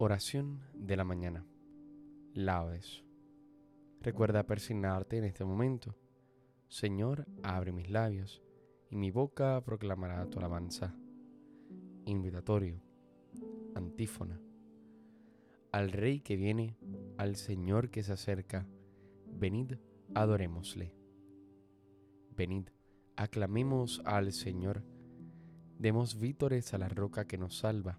Oración de la mañana. Laudes. Recuerda persignarte en este momento. Señor, abre mis labios y mi boca proclamará tu alabanza. Invitatorio. Antífona. Al Rey que viene, al Señor que se acerca, venid, adorémosle. Venid, aclamemos al Señor, demos vítores a la roca que nos salva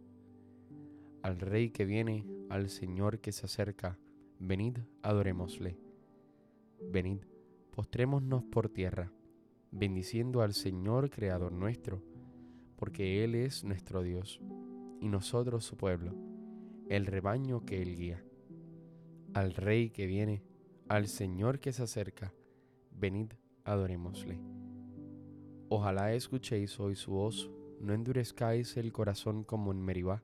Al Rey que viene, al Señor que se acerca, venid, adorémosle. Venid, postrémonos por tierra, bendiciendo al Señor Creador nuestro, porque Él es nuestro Dios, y nosotros su pueblo, el rebaño que Él guía. Al Rey que viene, al Señor que se acerca, venid, adorémosle. Ojalá escuchéis hoy su voz, no endurezcáis el corazón como en Meribá,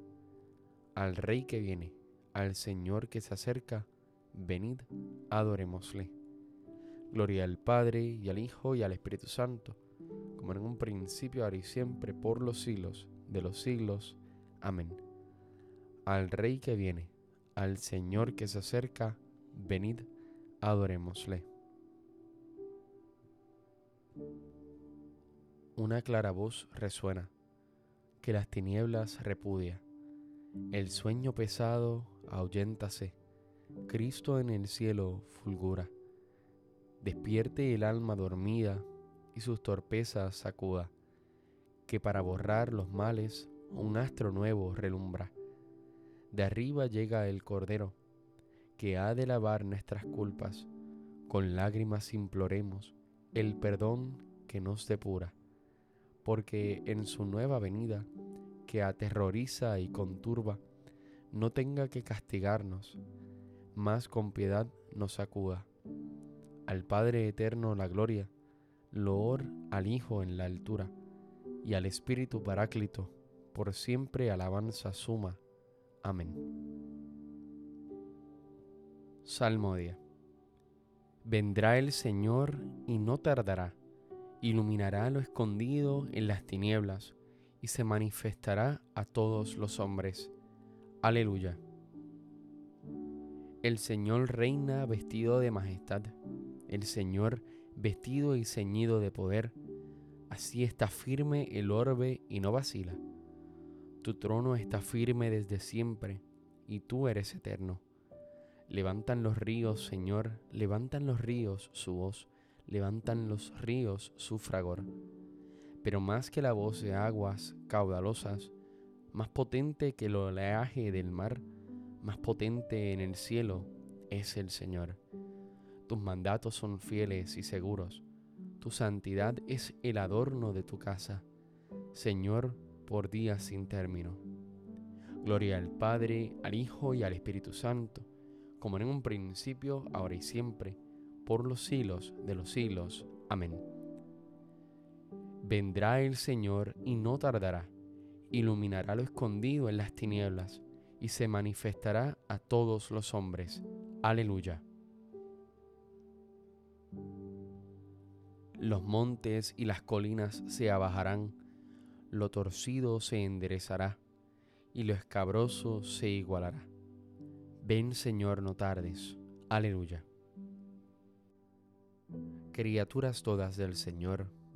al Rey que viene, al Señor que se acerca, venid, adorémosle. Gloria al Padre y al Hijo y al Espíritu Santo, como en un principio, ahora y siempre, por los siglos de los siglos. Amén. Al Rey que viene, al Señor que se acerca, venid, adorémosle. Una clara voz resuena, que las tinieblas repudia el sueño pesado ahuyéntase, Cristo en el cielo fulgura. Despierte el alma dormida y sus torpezas sacuda, que para borrar los males un astro nuevo relumbra. De arriba llega el Cordero, que ha de lavar nuestras culpas, con lágrimas imploremos el perdón que nos depura, porque en su nueva venida que aterroriza y conturba, no tenga que castigarnos, más con piedad nos acuda. Al Padre Eterno la gloria, loor al Hijo en la altura, y al Espíritu Paráclito, por siempre alabanza suma. Amén. Salmodia. Vendrá el Señor y no tardará, iluminará lo escondido en las tinieblas y se manifestará a todos los hombres. Aleluya. El Señor reina vestido de majestad, el Señor vestido y ceñido de poder. Así está firme el orbe y no vacila. Tu trono está firme desde siempre, y tú eres eterno. Levantan los ríos, Señor, levantan los ríos su voz, levantan los ríos su fragor pero más que la voz de aguas caudalosas, más potente que el oleaje del mar, más potente en el cielo es el Señor. Tus mandatos son fieles y seguros. Tu santidad es el adorno de tu casa, Señor, por días sin término. Gloria al Padre, al Hijo y al Espíritu Santo, como en un principio, ahora y siempre, por los siglos de los siglos. Amén. Vendrá el Señor y no tardará, iluminará lo escondido en las tinieblas y se manifestará a todos los hombres. Aleluya. Los montes y las colinas se abajarán, lo torcido se enderezará y lo escabroso se igualará. Ven Señor, no tardes. Aleluya. Criaturas todas del Señor,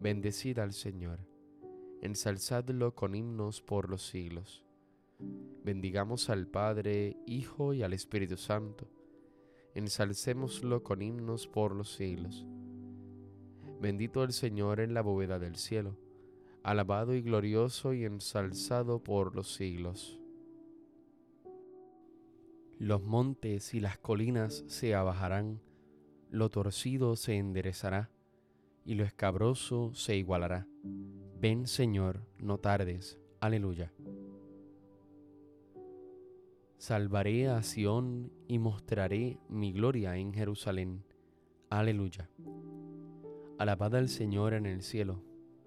bendecid al Señor, ensalzadlo con himnos por los siglos. Bendigamos al Padre, Hijo y al Espíritu Santo, ensalcémoslo con himnos por los siglos. Bendito el Señor en la bóveda del cielo, alabado y glorioso y ensalzado por los siglos. Los montes y las colinas se abajarán, lo torcido se enderezará y lo escabroso se igualará. Ven Señor, no tardes. Aleluya. Salvaré a Sión y mostraré mi gloria en Jerusalén. Aleluya. Alabad al Señor en el cielo,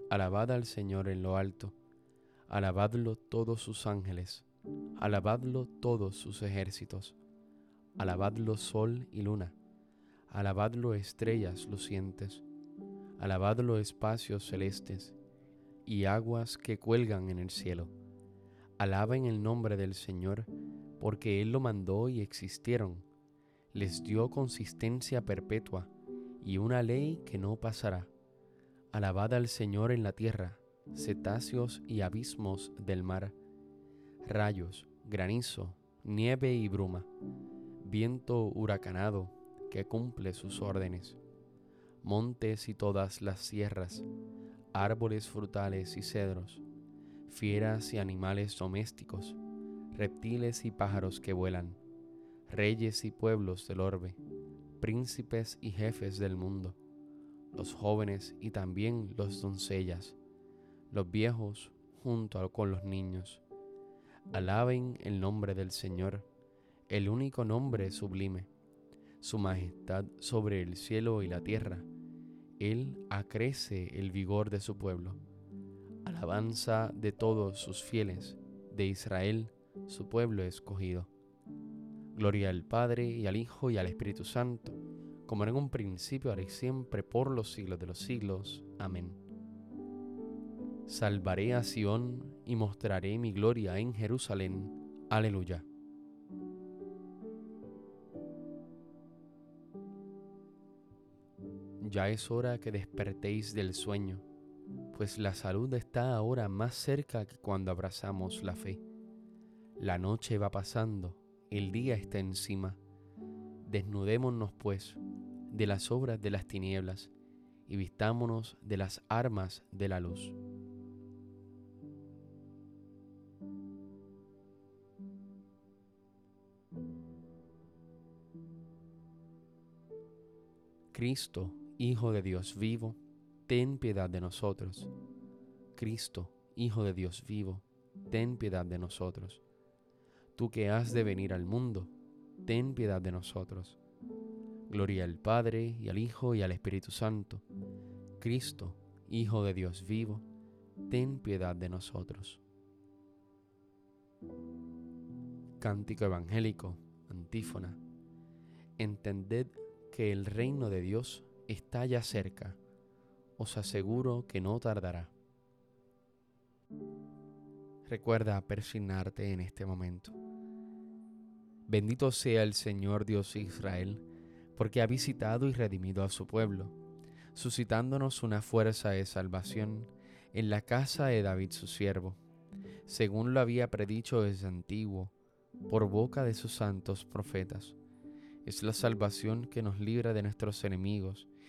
alabad al Señor en lo alto, alabadlo todos sus ángeles, alabadlo todos sus ejércitos, alabadlo sol y luna Alabadlo estrellas lucientes, alabadlo espacios celestes y aguas que cuelgan en el cielo. Alaben el nombre del Señor, porque Él lo mandó y existieron. Les dio consistencia perpetua y una ley que no pasará. Alabad al Señor en la tierra, cetáceos y abismos del mar, rayos, granizo, nieve y bruma, viento huracanado, que cumple sus órdenes, montes y todas las sierras, árboles frutales y cedros, fieras y animales domésticos, reptiles y pájaros que vuelan, reyes y pueblos del orbe, príncipes y jefes del mundo, los jóvenes y también los doncellas, los viejos junto con los niños. Alaben el nombre del Señor, el único nombre sublime su majestad sobre el cielo y la tierra. Él acrece el vigor de su pueblo. Alabanza de todos sus fieles, de Israel, su pueblo escogido. Gloria al Padre y al Hijo y al Espíritu Santo, como en un principio, ahora y siempre, por los siglos de los siglos. Amén. Salvaré a Sión y mostraré mi gloria en Jerusalén. Aleluya. Ya es hora que despertéis del sueño, pues la salud está ahora más cerca que cuando abrazamos la fe. La noche va pasando, el día está encima. Desnudémonos, pues, de las obras de las tinieblas y vistámonos de las armas de la luz. Cristo Hijo de Dios vivo, ten piedad de nosotros. Cristo, Hijo de Dios vivo, ten piedad de nosotros. Tú que has de venir al mundo, ten piedad de nosotros. Gloria al Padre, y al Hijo, y al Espíritu Santo. Cristo, Hijo de Dios vivo, ten piedad de nosotros. Cántico Evangélico, antífona. Entended que el reino de Dios está ya cerca. Os aseguro que no tardará. Recuerda persignarte en este momento. Bendito sea el Señor Dios Israel porque ha visitado y redimido a su pueblo, suscitándonos una fuerza de salvación en la casa de David su siervo, según lo había predicho desde antiguo, por boca de sus santos profetas. Es la salvación que nos libra de nuestros enemigos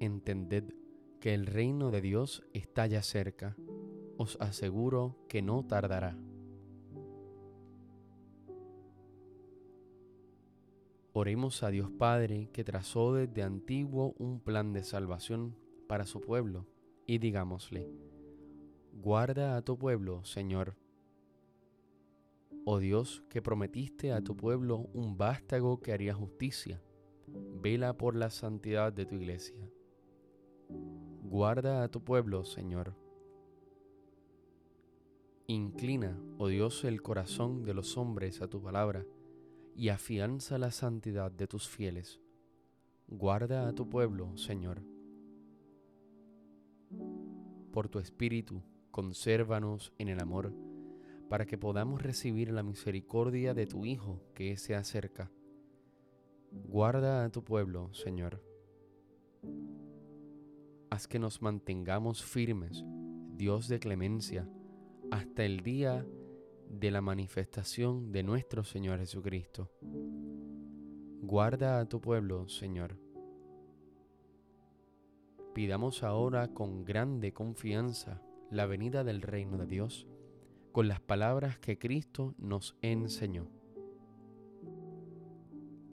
Entended que el reino de Dios está ya cerca, os aseguro que no tardará. Oremos a Dios Padre que trazó desde antiguo un plan de salvación para su pueblo y digámosle, guarda a tu pueblo, Señor. Oh Dios, que prometiste a tu pueblo un vástago que haría justicia, vela por la santidad de tu iglesia. Guarda a tu pueblo, Señor. Inclina, oh Dios, el corazón de los hombres a tu palabra y afianza la santidad de tus fieles. Guarda a tu pueblo, Señor. Por tu Espíritu, consérvanos en el amor, para que podamos recibir la misericordia de tu Hijo que se acerca. Guarda a tu pueblo, Señor. Haz que nos mantengamos firmes, Dios de clemencia, hasta el día de la manifestación de nuestro Señor Jesucristo. Guarda a tu pueblo, Señor. Pidamos ahora con grande confianza la venida del reino de Dios con las palabras que Cristo nos enseñó.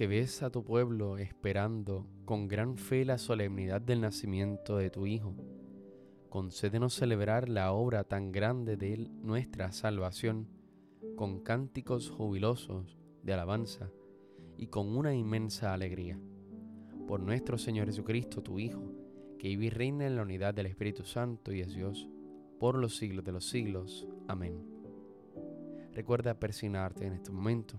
que ves a tu pueblo esperando con gran fe la solemnidad del nacimiento de tu Hijo, concédenos celebrar la obra tan grande de nuestra salvación con cánticos jubilosos de alabanza y con una inmensa alegría. Por nuestro Señor Jesucristo, tu Hijo, que vive y reina en la unidad del Espíritu Santo y es Dios, por los siglos de los siglos. Amén. Recuerda persignarte en este momento.